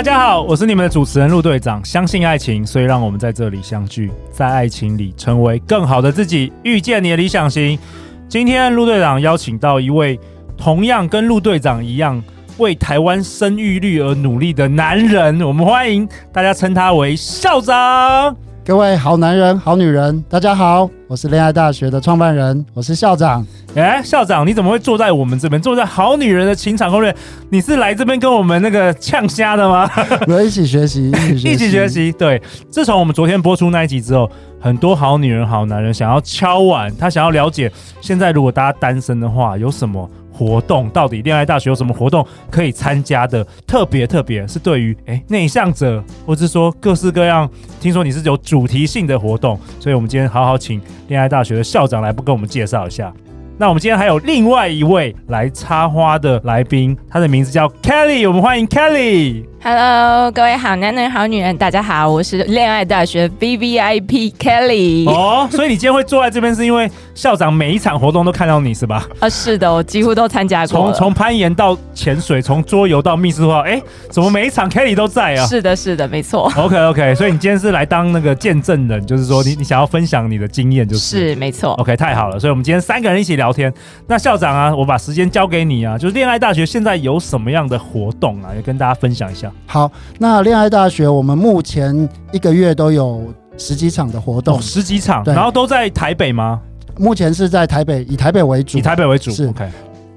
大家好，我是你们的主持人陆队长。相信爱情，所以让我们在这里相聚，在爱情里成为更好的自己，遇见你的理想型。今天陆队长邀请到一位同样跟陆队长一样为台湾生育率而努力的男人，我们欢迎大家称他为校长。各位好男人、好女人，大家好，我是恋爱大学的创办人，我是校长。哎，校长，你怎么会坐在我们这边？坐在好女人的情场攻略？你是来这边跟我们那个呛虾的吗？我们一起学习，一起学习。对，自从我们昨天播出那一集之后，很多好女人、好男人想要敲碗，他想要了解，现在如果大家单身的话，有什么？活动到底恋爱大学有什么活动可以参加的？特别特别是对于诶内向者，或是说各式各样，听说你是有主题性的活动，所以我们今天好好请恋爱大学的校长来不跟我们介绍一下。那我们今天还有另外一位来插花的来宾，他的名字叫 Kelly，我们欢迎 Kelly。Hello，各位好男人、好女人，大家好，我是恋爱大学 VVIP Kelly。哦，所以你今天会坐在这边，是因为校长每一场活动都看到你是吧？啊，是的，我几乎都参加过。从从攀岩到潜水，从桌游到密室话，哎，怎么每一场 Kelly 都在啊？是的，是的，没错。OK OK，所以你今天是来当那个见证人，就是说你你想要分享你的经验，就是是没错。OK，太好了，所以我们今天三个人一起聊天。那校长啊，我把时间交给你啊，就是恋爱大学现在有什么样的活动啊，也跟大家分享一下。好，那恋爱大学我们目前一个月都有十几场的活动，哦、十几场，然后都在台北吗？目前是在台北，以台北为主，以台北为主。是 OK。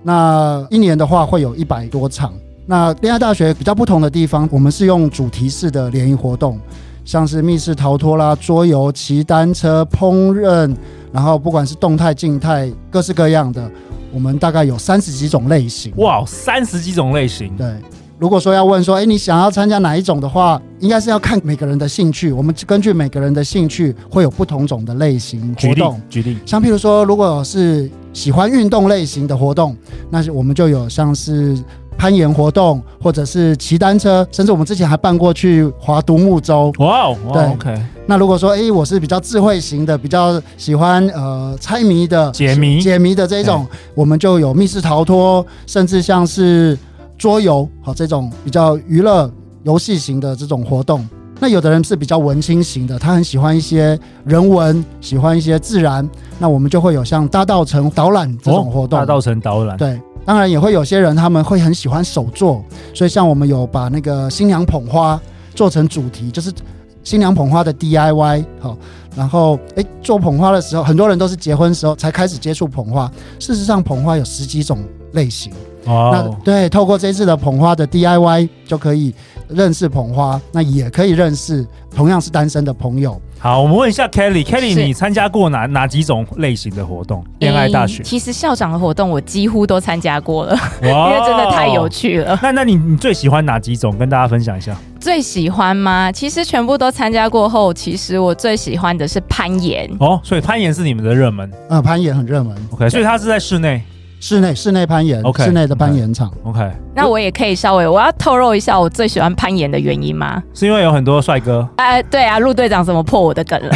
那一年的话会有一百多场。那恋爱大学比较不同的地方，我们是用主题式的联谊活动，像是密室逃脱啦、桌游、骑单车、烹饪，然后不管是动态、静态，各式各样的，我们大概有三十几种类型。哇，三十几种类型，对。如果说要问说，哎，你想要参加哪一种的话，应该是要看每个人的兴趣。我们根据每个人的兴趣，会有不同种的类型活动。举例，举例，像譬如说，如果是喜欢运动类型的活动，那我们就有像是攀岩活动，或者是骑单车，甚至我们之前还办过去划独木舟。哇哦，对，OK。那如果说，哎，我是比较智慧型的，比较喜欢呃猜谜的、解谜、解谜的这一种，我们就有密室逃脱，甚至像是。桌游好，这种比较娱乐游戏型的这种活动，那有的人是比较文青型的，他很喜欢一些人文，喜欢一些自然，那我们就会有像大道城导览这种活动。大道城导览，对，当然也会有些人他们会很喜欢手作，所以像我们有把那个新娘捧花做成主题，就是新娘捧花的 DIY 好，然后诶，做捧花的时候，很多人都是结婚时候才开始接触捧花，事实上捧花有十几种类型。哦，那对，透过这次的捧花的 DIY 就可以认识捧花，那也可以认识同样是单身的朋友。好，我们问一下 Kelly，Kelly，你参加过哪哪几种类型的活动？恋爱大学，其实校长的活动我几乎都参加过了，因为真的太有趣了。那那你你最喜欢哪几种？跟大家分享一下。最喜欢吗？其实全部都参加过后，其实我最喜欢的是攀岩。哦，所以攀岩是你们的热门？啊、呃，攀岩很热门。OK，所以它是在室内。室内室内攀岩，okay, 室内的攀岩场。OK，, okay. 那我也可以稍微，我要透露一下我最喜欢攀岩的原因吗？是因为有很多帅哥。哎、呃，对啊，陆队长怎么破我的梗了？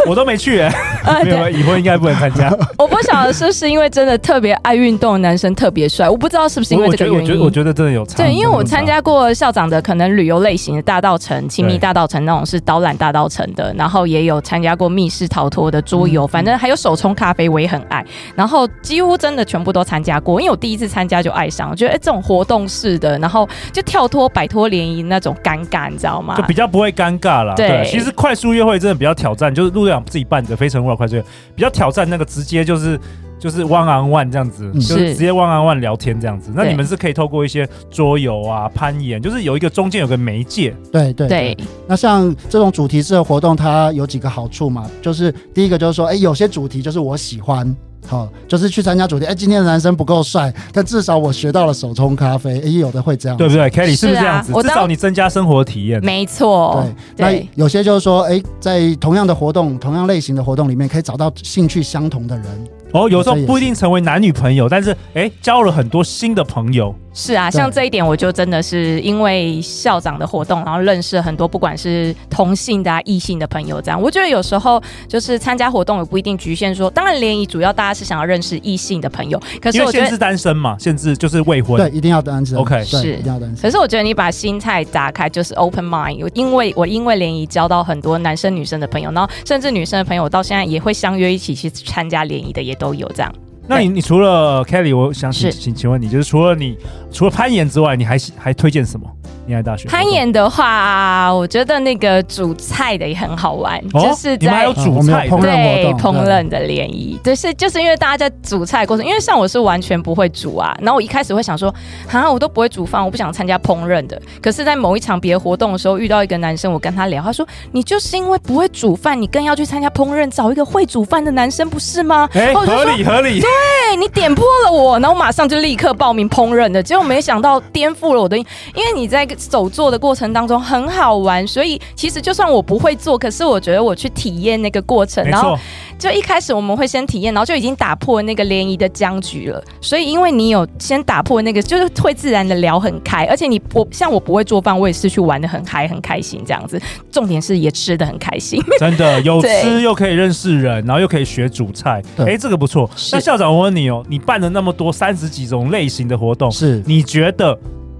我都没去哎、欸，没有，已婚应该不能参加。我不晓得是不是因为真的特别爱运动的男生特别帅，我不知道是不是因为这个原因。我觉得，我觉得真的有差。对，因为我参加过校长的可能旅游类型的大道城、亲密大道城那种是导览大道城的，然后也有参加过密室逃脱的桌游、嗯，反正还有手冲咖啡我也很爱。然后几乎真的全部都参加过，因为我第一次参加就爱上，我觉得哎这种活动式的，然后就跳脱摆脱联谊那种尴尬，你知道吗？就比较不会尴尬啦。对，其实快速约会真的比较挑战，就是陆队长自己办的非诚勿扰快速约会比较挑战，那个直接就是就是 one on one 这样子，嗯、就是直接 one on one 聊天这样子。那你们是可以透过一些桌游啊、攀岩，就是有一个中间有个媒介。对对对。那像这种主题式的活动，它有几个好处嘛？就是第一个就是说，哎、欸，有些主题就是我喜欢，好，就是去参加主题。哎，今天的男生不够帅，但至少我学到了手冲咖啡。哎，有的会这样，对不对？Kelly 是不是这样子？至少你增加生活体验。没错。对，那有些就是说，哎，在同样的活动、同样类型的活动里面，可以找到兴趣相同的人。哦，有时候不一定成为男女朋友，但是哎，交了很多新的朋友。是啊，像这一点，我就真的是因为校长的活动，然后认识很多不管是同性的、啊、异性的朋友。这样，我觉得有时候就是参加活动也不一定局限说，当然联谊主要大家是想要认识异性的朋友。可是我觉得是单身嘛，限制就是未婚，对，一定要单身。OK，是一定要单身。可是我觉得你把心态打开，就是 open mind。因为我因为联谊交到很多男生女生的朋友，然后甚至女生的朋友到现在也会相约一起去参加联谊的，也都有这样。那你你除了 Kelly，我想请请请问你，就是除了你除了攀岩之外，你还还推荐什么？你爱大学攀岩的话，我觉得那个煮菜的也很好玩，哦、就是在还有煮菜的？对烹饪的联谊，对是就是因为大家在煮菜过程，因为像我是完全不会煮啊，然后我一开始会想说，啊，我都不会煮饭，我不想参加烹饪的。可是，在某一场别的活动的时候，遇到一个男生，我跟他聊，他说，你就是因为不会煮饭，你更要去参加烹饪，找一个会煮饭的男生，不是吗？哎、欸，合理合理，对，你点破了我，然后我马上就立刻报名烹饪的，结果没想到颠覆了我的，因为你在。手做的过程当中很好玩，所以其实就算我不会做，可是我觉得我去体验那个过程，然后就一开始我们会先体验，然后就已经打破那个联谊的僵局了。所以因为你有先打破那个，就是会自然的聊很开，而且你我像我不会做饭，我也是去玩的很嗨很开心这样子。重点是也吃的很开心，真的有吃又可以认识人，然后又可以学煮菜，哎、欸，这个不错。那校长我问你哦，你办了那么多三十几种类型的活动，是你觉得？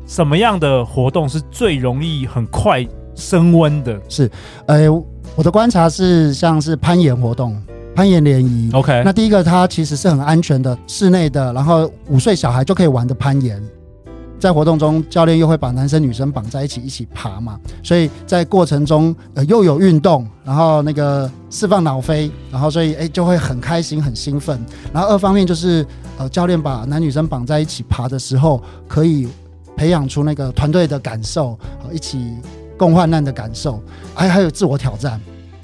什么样的活动是最容易很快升温的？是，呃，我的观察是，像是攀岩活动、攀岩联谊。OK，那第一个它其实是很安全的，室内的，然后五岁小孩就可以玩的攀岩。在活动中，教练又会把男生女生绑在一起一起爬嘛，所以在过程中呃又有运动，然后那个释放脑啡，然后所以哎就会很开心很兴奋。然后二方面就是呃教练把男女生绑在一起爬的时候可以。培养出那个团队的感受，一起共患难的感受，还还有自我挑战，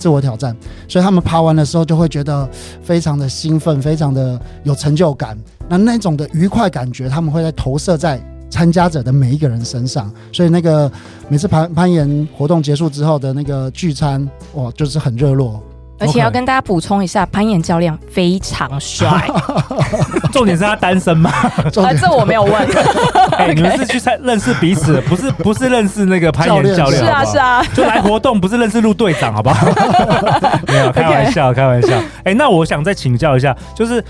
自我挑战，所以他们爬完的时候就会觉得非常的兴奋，非常的有成就感。那那种的愉快感觉，他们会在投射在参加者的每一个人身上。所以那个每次攀攀岩活动结束之后的那个聚餐，哇，就是很热络。而且要跟大家补充一下，攀岩教练非常帅。重点是他单身吗？啊，这我没有问。你们是去认认识彼此，不是不是认识那个攀岩教练。是啊是啊，就来活动，不是认识陆队长，好不好？没有开玩笑，开玩笑。哎、欸，那我想再请教一下，就是。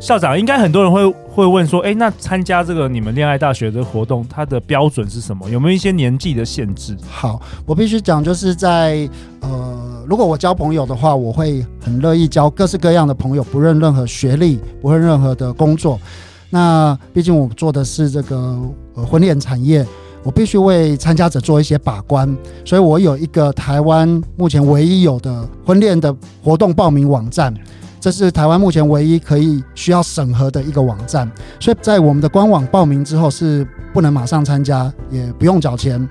校长，应该很多人会会问说，哎，那参加这个你们恋爱大学的活动，它的标准是什么？有没有一些年纪的限制？好，我必须讲，就是在呃，如果我交朋友的话，我会很乐意交各式各样的朋友，不论任何学历，不论任何的工作。那毕竟我做的是这个呃婚恋产业，我必须为参加者做一些把关，所以我有一个台湾目前唯一有的婚恋的活动报名网站。这是台湾目前唯一可以需要审核的一个网站，所以在我们的官网报名之后是不能马上参加，也不用缴钱。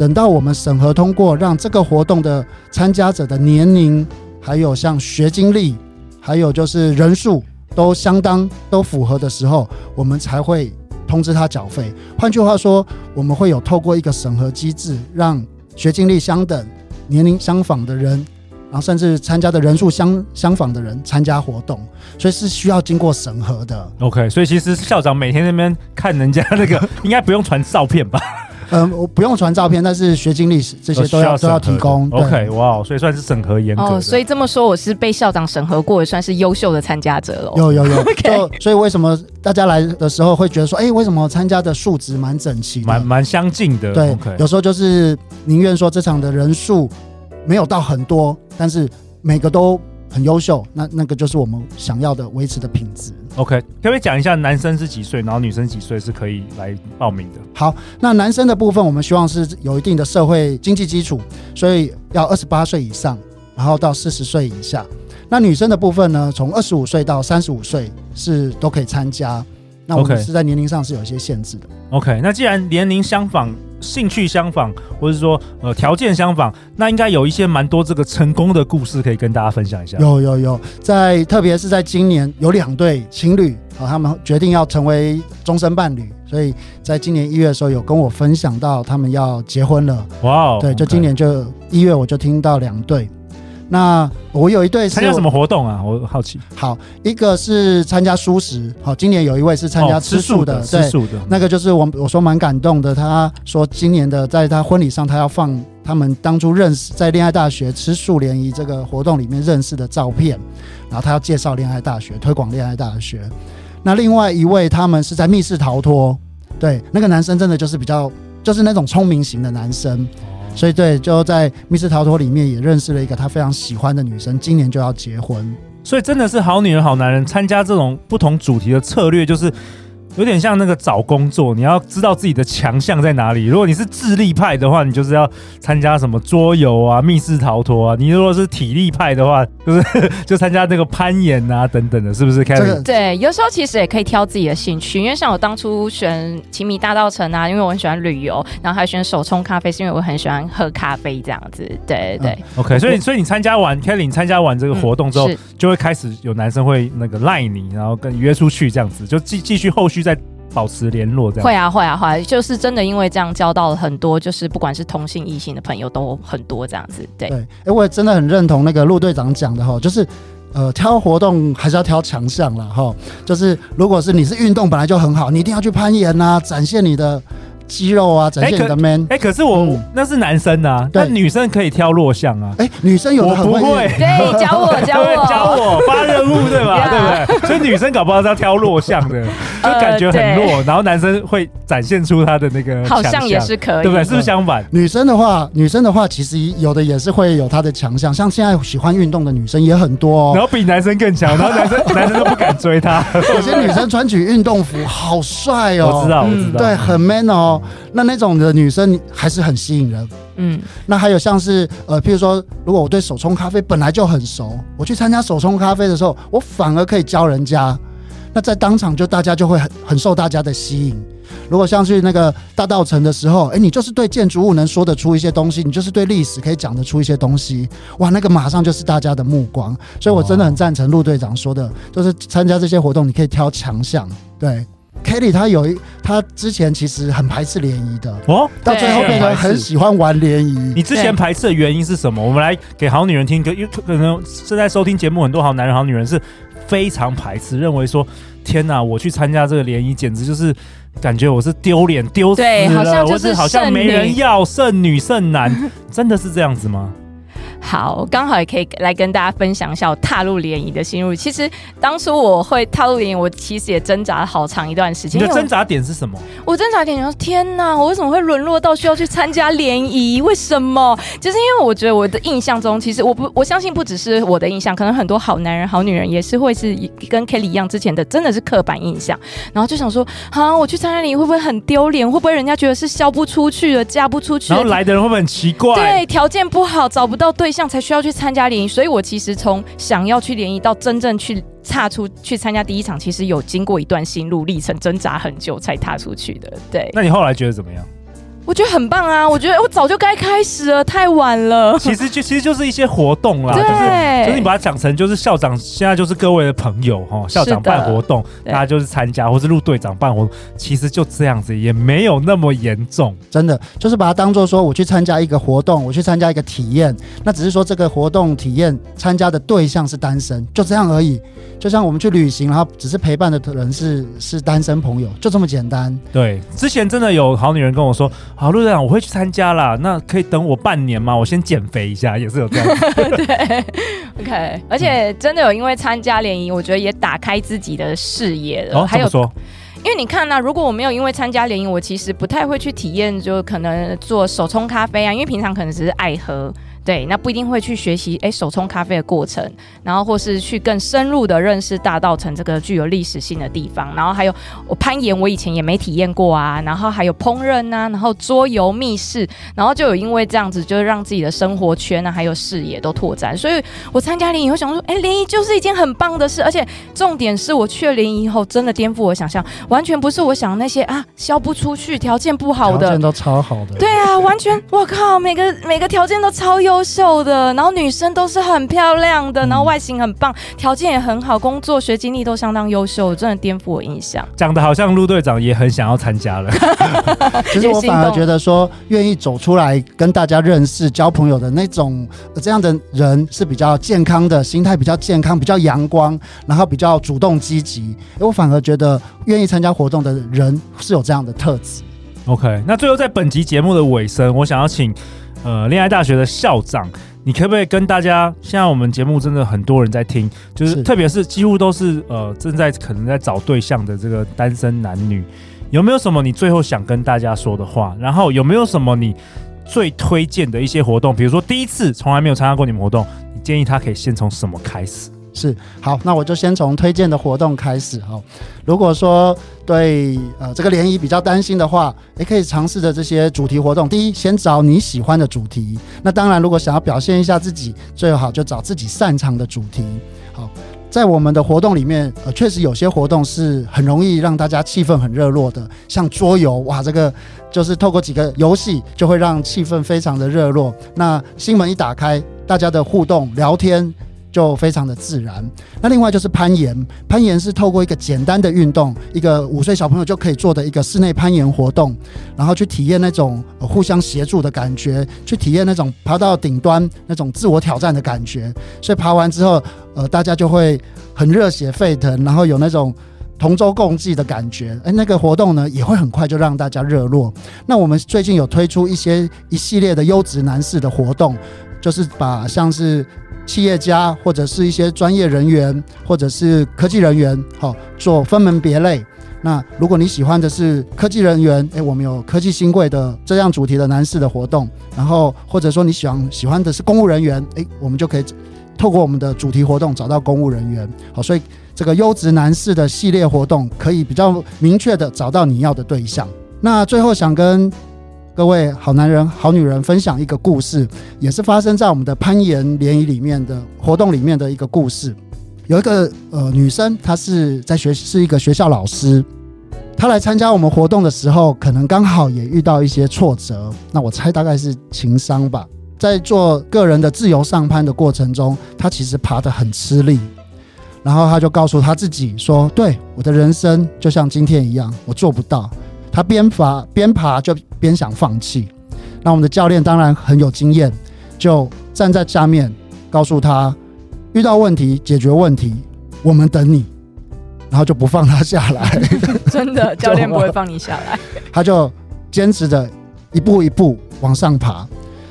等到我们审核通过，让这个活动的参加者的年龄，还有像学经历，还有就是人数都相当都符合的时候，我们才会通知他缴费。换句话说，我们会有透过一个审核机制，让学经历相等、年龄相仿的人。然后甚至参加的人数相相仿的人参加活动，所以是需要经过审核的。OK，所以其实校长每天那边看人家那个，应该不用传照片吧？嗯，我不用传照片，但是学经历史这些都要都要提供。OK，哇，wow, 所以算是审核严格。哦，所以这么说，我是被校长审核过，也算是优秀的参加者了。有有有。Okay. 所以为什么大家来的时候会觉得说，哎，为什么参加的数值蛮整齐，蛮蛮相近的？对，Okay. 有时候就是宁愿说这场的人数。没有到很多，但是每个都很优秀，那那个就是我们想要的维持的品质。OK，可不可以讲一下男生是几岁，然后女生几岁是可以来报名的？好，那男生的部分我们希望是有一定的社会经济基础，所以要二十八岁以上，然后到四十岁以下。那女生的部分呢，从二十五岁到三十五岁是都可以参加。那我们是在年龄上是有一些限制的。OK，那既然年龄相仿。兴趣相仿，或者是说呃条件相仿，那应该有一些蛮多这个成功的故事可以跟大家分享一下。有有有，在特别是在今年有两对情侣啊，他们决定要成为终身伴侣，所以在今年一月的时候有跟我分享到他们要结婚了。哇哦，对，就今年就一月我就听到两对。那我有一对是参加什么活动啊？我好奇。好，一个是参加素食，好，今年有一位是参加吃素的，对，吃素的。那个就是我我说蛮感动的，他说今年的在他婚礼上，他要放他们当初认识在恋爱大学吃素联谊这个活动里面认识的照片，然后他要介绍恋爱大学，推广恋爱大学。那另外一位他们是在密室逃脱，对，那个男生真的就是比较就是那种聪明型的男生。所以对，就在密室逃脱里面也认识了一个他非常喜欢的女生，今年就要结婚。所以真的是好女人好男人参加这种不同主题的策略，就是。有点像那个找工作，你要知道自己的强项在哪里。如果你是智力派的话，你就是要参加什么桌游啊、密室逃脱啊；你如果是体力派的话，就是就参加那个攀岩啊等等的，是不是？这个对，有时候其实也可以挑自己的兴趣，因为像我当初选奇米大道城啊，因为我很喜欢旅游，然后还选手冲咖啡，是因为我很喜欢喝咖啡这样子。对对、嗯、，OK，所以所以你参加完 Kelly 参加完这个活动之后，嗯、就会开始有男生会那个赖你，然后跟你约出去这样子，就继继续后续。在保持联络这样会啊会啊会啊，就是真的因为这样交到了很多，就是不管是同性异性的朋友都很多这样子。对对，哎、欸，我也真的很认同那个陆队长讲的哈，就是呃挑活动还是要挑强项啦哈，就是如果是你是运动本来就很好，你一定要去攀岩啊，展现你的。肌肉啊，展现你的 man。哎、欸，可是我、嗯、那是男生啊，但女生可以挑弱项啊。哎、欸，女生有的很会，不会对，教我教我 教我发任务对吧？对不对？所以女生搞不好是要挑弱项的，就感觉很弱、呃，然后男生会展现出他的那个好像也是可以，对不对？是不是相反？女生的话，女生的话，其实有的也是会有她的强项，像现在喜欢运动的女生也很多哦，然后比男生更强，然后男生男生都不敢追她。有些女生穿起运动服好帅哦，我知道，我知道，对，很 man 哦。那那种。的女生还是很吸引人，嗯，那还有像是呃，譬如说，如果我对手冲咖啡本来就很熟，我去参加手冲咖啡的时候，我反而可以教人家，那在当场就大家就会很很受大家的吸引。如果像去那个大道城的时候，哎，你就是对建筑物能说得出一些东西，你就是对历史可以讲得出一些东西，哇，那个马上就是大家的目光。所以我真的很赞成陆队长说的，就是参加这些活动，你可以挑强项，对。Kelly 他有一，他之前其实很排斥联谊的哦，到最后变成很喜欢玩联谊。你之前排斥的原因是什么？我们来给好女人听，可因为可能是在收听节目很多好男人、好女人是非常排斥，认为说天哪，我去参加这个联谊，简直就是感觉我是丢脸丢死了，好像就是好像没人要，剩女剩男，真的是这样子吗？好，刚好也可以来跟大家分享一下我踏入联谊的心路。其实当初我会踏入联谊，我其实也挣扎了好长一段时间。你的挣扎点是什么？我挣扎点就是天哪，我为什么会沦落到需要去参加联谊？为什么？就是因为我觉得我的印象中，其实我不我相信不只是我的印象，可能很多好男人、好女人也是会是跟 Kelly 一样，之前的真的是刻板印象。然后就想说，啊，我去参加联谊会不会很丢脸？会不会人家觉得是销不出去了、嫁不出去？然后来的人会不会很奇怪？对，条件不好，找不到对。对象才需要去参加联谊，所以我其实从想要去联谊到真正去踏出去参加第一场，其实有经过一段心路历程，挣扎很久才踏出去的。对，那你后来觉得怎么样？我觉得很棒啊！我觉得我早就该开始了，太晚了。其实就其实就是一些活动啦，对，就是就是你把它讲成就是校长现在就是各位的朋友哈，校长办活动，大家就是参加，或是陆队长办活动，其实就这样子，也没有那么严重。真的就是把它当做说我去参加一个活动，我去参加一个体验，那只是说这个活动体验参加的对象是单身，就这样而已。就像我们去旅行，然后只是陪伴的人是是单身朋友，就这么简单。对，之前真的有好女人跟我说，好陆队长，我会去参加啦，那可以等我半年吗？我先减肥一下，也是有这样。对，OK，而且真的有因为参加联谊，我觉得也打开自己的视野了。哦，还有说，因为你看呢、啊，如果我没有因为参加联谊，我其实不太会去体验，就可能做手冲咖啡啊，因为平常可能只是爱喝。对，那不一定会去学习哎手冲咖啡的过程，然后或是去更深入的认识大稻城这个具有历史性的地方，然后还有我攀岩，我以前也没体验过啊，然后还有烹饪啊，然后桌游、密室，然后就有因为这样子，就是让自己的生活圈啊，还有视野都拓展，所以我参加联谊，我想说，哎，联谊就是一件很棒的事，而且重点是我去了联谊以后，真的颠覆我想象，完全不是我想的那些啊，销不出去，条件不好的，条件都超好的，对啊，完全，我靠，每个每个条件都超优秀的，然后女生都是很漂亮的，然后外形很棒，条件也很好，工作学经历都相当优秀，真的颠覆我印象。讲的好像陆队长也很想要参加了，其实我反而觉得说，愿意走出来跟大家认识、交朋友的那种这样的人是比较健康的，心态比较健康，比较阳光，然后比较主动积极。我反而觉得愿意参加活动的人是有这样的特质。OK，那最后在本集节目的尾声，我想要请呃恋爱大学的校长，你可不可以跟大家，现在我们节目真的很多人在听，就是，特别是几乎都是呃正在可能在找对象的这个单身男女，有没有什么你最后想跟大家说的话？然后有没有什么你最推荐的一些活动？比如说第一次从来没有参加过你们活动，你建议他可以先从什么开始？是好，那我就先从推荐的活动开始哈。如果说对呃这个联谊比较担心的话，也可以尝试着这些主题活动。第一，先找你喜欢的主题。那当然，如果想要表现一下自己，最好就找自己擅长的主题。好，在我们的活动里面，呃，确实有些活动是很容易让大家气氛很热络的，像桌游，哇，这个就是透过几个游戏就会让气氛非常的热络。那心门一打开，大家的互动聊天。就非常的自然。那另外就是攀岩，攀岩是透过一个简单的运动，一个五岁小朋友就可以做的一个室内攀岩活动，然后去体验那种互相协助的感觉，去体验那种爬到顶端那种自我挑战的感觉。所以爬完之后，呃，大家就会很热血沸腾，然后有那种同舟共济的感觉。诶，那个活动呢，也会很快就让大家热络。那我们最近有推出一些一系列的优质男士的活动，就是把像是。企业家或者是一些专业人员，或者是科技人员，好做分门别类。那如果你喜欢的是科技人员，诶，我们有科技新贵的这样主题的男士的活动。然后或者说你喜欢喜欢的是公务人员，诶，我们就可以透过我们的主题活动找到公务人员。好，所以这个优质男士的系列活动可以比较明确的找到你要的对象。那最后想跟。各位好男人、好女人，分享一个故事，也是发生在我们的攀岩联谊里面的活动里面的一个故事。有一个呃女生，她是在学是一个学校老师，她来参加我们活动的时候，可能刚好也遇到一些挫折。那我猜大概是情商吧。在做个人的自由上攀的过程中，她其实爬得很吃力，然后她就告诉她自己说：“对，我的人生就像今天一样，我做不到。”她边爬边爬就。边想放弃，那我们的教练当然很有经验，就站在下面告诉他：遇到问题解决问题，我们等你，然后就不放他下来。真的，教练不会放你下来。他就坚持着一步一步往上爬，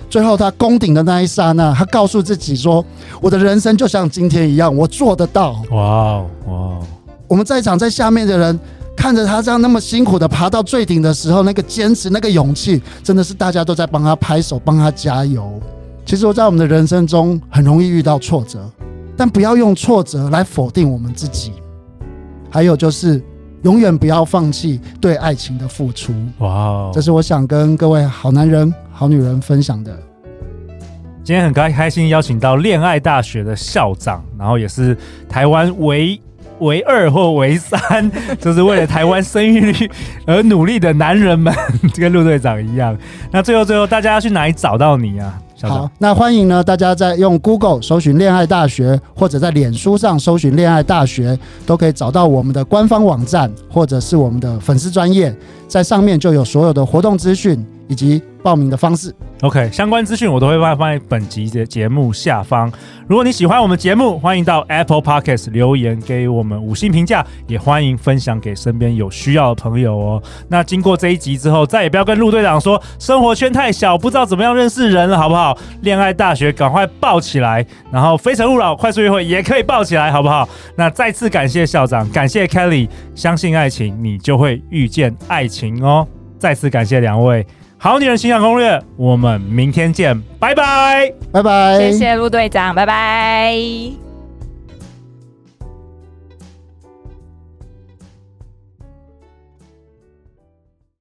最后他攻顶的那一刹那，他告诉自己说：“我的人生就像今天一样，我做得到。”哇哦哇哦！我们在场在下面的人。看着他这样那么辛苦的爬到最顶的时候，那个坚持、那个勇气，真的是大家都在帮他拍手、帮他加油。其实我在我们的人生中很容易遇到挫折，但不要用挫折来否定我们自己。还有就是，永远不要放弃对爱情的付出。哇，这是我想跟各位好男人、好女人分享的。今天很开开心邀请到恋爱大学的校长，然后也是台湾唯。唯二或为三，就是为了台湾生育率 而努力的男人们，跟陆队长一样。那最后最后，大家要去哪里找到你啊？好，那欢迎呢，大家在用 Google 搜寻恋爱大学，或者在脸书上搜寻恋爱大学，都可以找到我们的官方网站，或者是我们的粉丝专业，在上面就有所有的活动资讯以及报名的方式。OK，相关资讯我都会放在本集的节目下方。如果你喜欢我们节目，欢迎到 Apple Podcast 留言给我们五星评价，也欢迎分享给身边有需要的朋友哦。那经过这一集之后，再也不要跟陆队长说生活圈太小，不知道怎么样认识人了，好不好？恋爱大学赶快报起来，然后非诚勿扰快速约会也可以报起来，好不好？那再次感谢校长，感谢 Kelly，相信爱情，你就会遇见爱情哦。再次感谢两位。好女人情场攻略，我们明天见，拜拜，拜拜，谢谢陆队长，拜拜。